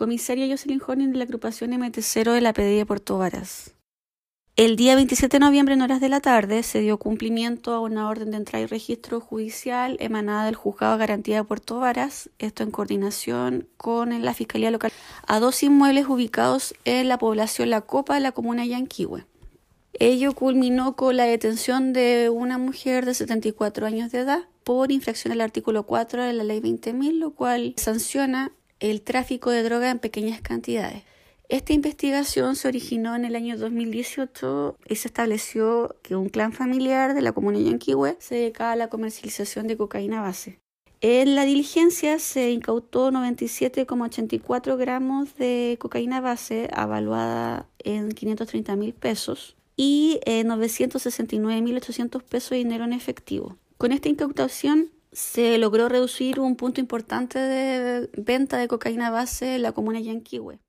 Comisaria Jocelyn Horning de la agrupación MT0 de la PDI de Puerto Varas. El día 27 de noviembre, en horas de la tarde, se dio cumplimiento a una orden de entrada y registro judicial emanada del Juzgado de Garantía de Puerto Varas, esto en coordinación con la Fiscalía Local, a dos inmuebles ubicados en la población La Copa de la comuna Yanquihue. Ello culminó con la detención de una mujer de 74 años de edad por infracción al artículo 4 de la Ley 20.000, lo cual sanciona el tráfico de droga en pequeñas cantidades. Esta investigación se originó en el año 2018 y se estableció que un clan familiar de la comuna de Yanquihue se dedicaba a la comercialización de cocaína base. En la diligencia se incautó 97,84 gramos de cocaína base avaluada en 530 mil pesos y 969.800 pesos de dinero en efectivo. Con esta incautación se logró reducir un punto importante de venta de cocaína base en la comuna Yanquihue.